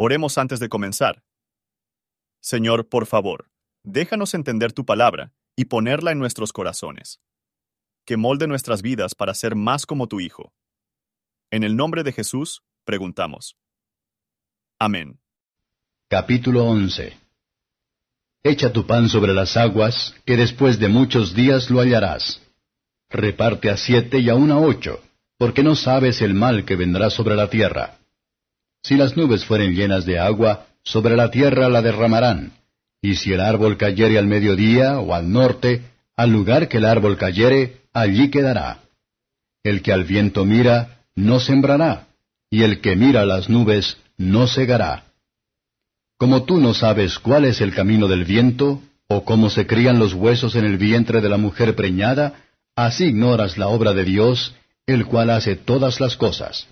Oremos antes de comenzar. Señor, por favor, déjanos entender tu palabra y ponerla en nuestros corazones. Que molde nuestras vidas para ser más como tu Hijo. En el nombre de Jesús, preguntamos. Amén. Capítulo 11 Echa tu pan sobre las aguas, que después de muchos días lo hallarás. Reparte a siete y aun a ocho, porque no sabes el mal que vendrá sobre la tierra. Si las nubes fueren llenas de agua, sobre la tierra la derramarán. Y si el árbol cayere al mediodía o al norte, al lugar que el árbol cayere, allí quedará. El que al viento mira, no sembrará, y el que mira las nubes, no segará. Como tú no sabes cuál es el camino del viento, o cómo se crían los huesos en el vientre de la mujer preñada, así ignoras la obra de Dios, el cual hace todas las cosas.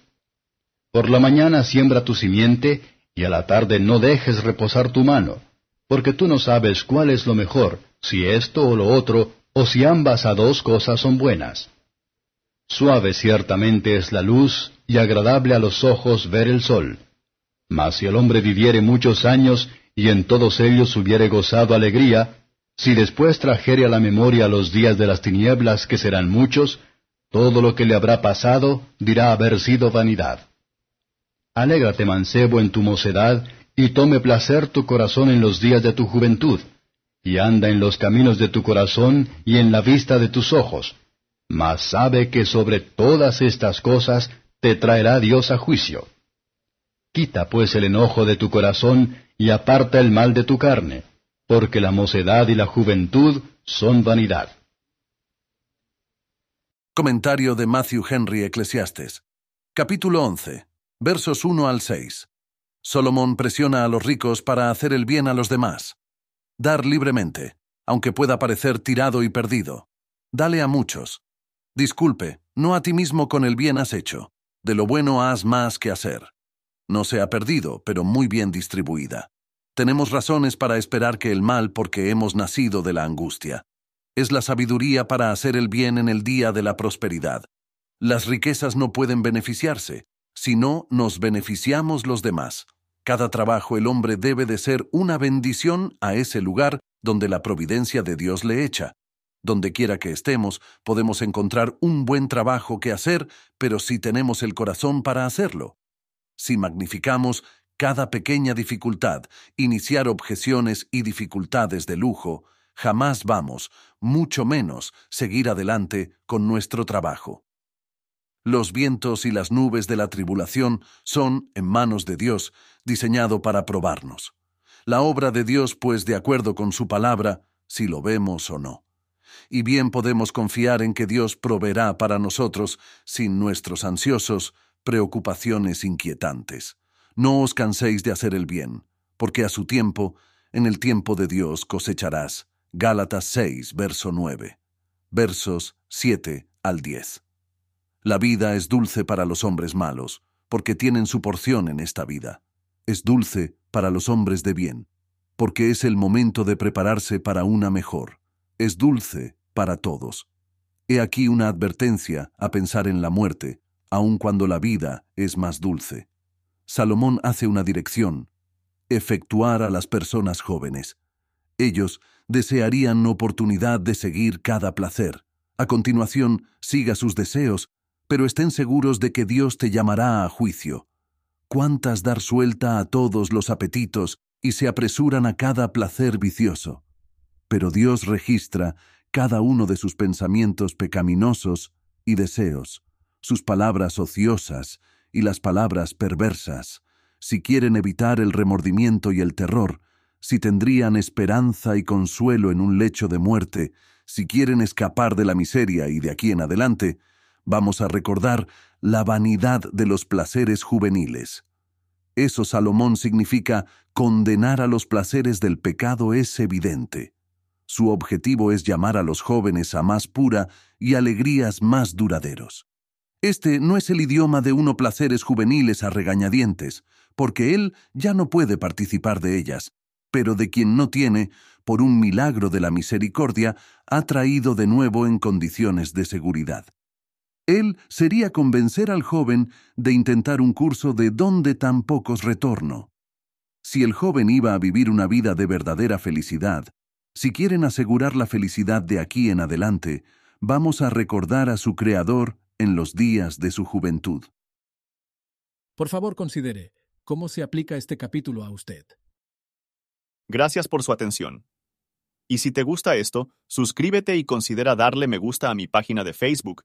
Por la mañana siembra tu simiente, y a la tarde no dejes reposar tu mano, porque tú no sabes cuál es lo mejor, si esto o lo otro, o si ambas a dos cosas son buenas. Suave ciertamente es la luz, y agradable a los ojos ver el sol. Mas si el hombre viviere muchos años, y en todos ellos hubiere gozado alegría, si después trajere a la memoria los días de las tinieblas, que serán muchos, todo lo que le habrá pasado dirá haber sido vanidad. Alégrate mancebo en tu mocedad, y tome placer tu corazón en los días de tu juventud, y anda en los caminos de tu corazón y en la vista de tus ojos. Mas sabe que sobre todas estas cosas te traerá Dios a juicio. Quita pues el enojo de tu corazón y aparta el mal de tu carne, porque la mocedad y la juventud son vanidad. Comentario de Matthew Henry Eclesiastes. Capítulo 11 versos 1 al 6. Solomón presiona a los ricos para hacer el bien a los demás. Dar libremente, aunque pueda parecer tirado y perdido. Dale a muchos. Disculpe, no a ti mismo con el bien has hecho. De lo bueno haz más que hacer. No se ha perdido, pero muy bien distribuida. Tenemos razones para esperar que el mal porque hemos nacido de la angustia. Es la sabiduría para hacer el bien en el día de la prosperidad. Las riquezas no pueden beneficiarse, si no nos beneficiamos los demás. Cada trabajo el hombre debe de ser una bendición a ese lugar donde la providencia de Dios le echa. Donde quiera que estemos, podemos encontrar un buen trabajo que hacer, pero si tenemos el corazón para hacerlo. Si magnificamos cada pequeña dificultad, iniciar objeciones y dificultades de lujo, jamás vamos, mucho menos, seguir adelante con nuestro trabajo. Los vientos y las nubes de la tribulación son, en manos de Dios, diseñado para probarnos. La obra de Dios, pues, de acuerdo con su palabra, si lo vemos o no. Y bien podemos confiar en que Dios proveerá para nosotros, sin nuestros ansiosos, preocupaciones inquietantes. No os canséis de hacer el bien, porque a su tiempo, en el tiempo de Dios cosecharás. Gálatas 6, verso 9. Versos 7 al 10. La vida es dulce para los hombres malos, porque tienen su porción en esta vida. Es dulce para los hombres de bien, porque es el momento de prepararse para una mejor. Es dulce para todos. He aquí una advertencia a pensar en la muerte, aun cuando la vida es más dulce. Salomón hace una dirección, efectuar a las personas jóvenes. Ellos desearían oportunidad de seguir cada placer. A continuación, siga sus deseos pero estén seguros de que Dios te llamará a juicio. ¿Cuántas dar suelta a todos los apetitos y se apresuran a cada placer vicioso? Pero Dios registra cada uno de sus pensamientos pecaminosos y deseos, sus palabras ociosas y las palabras perversas, si quieren evitar el remordimiento y el terror, si tendrían esperanza y consuelo en un lecho de muerte, si quieren escapar de la miseria y de aquí en adelante, vamos a recordar la vanidad de los placeres juveniles. Eso Salomón significa condenar a los placeres del pecado es evidente. Su objetivo es llamar a los jóvenes a más pura y alegrías más duraderos. Este no es el idioma de uno placeres juveniles a regañadientes, porque él ya no puede participar de ellas, pero de quien no tiene, por un milagro de la misericordia, ha traído de nuevo en condiciones de seguridad. Él sería convencer al joven de intentar un curso de donde tan pocos retorno. Si el joven iba a vivir una vida de verdadera felicidad, si quieren asegurar la felicidad de aquí en adelante, vamos a recordar a su Creador en los días de su juventud. Por favor, considere cómo se aplica este capítulo a usted. Gracias por su atención. Y si te gusta esto, suscríbete y considera darle me gusta a mi página de Facebook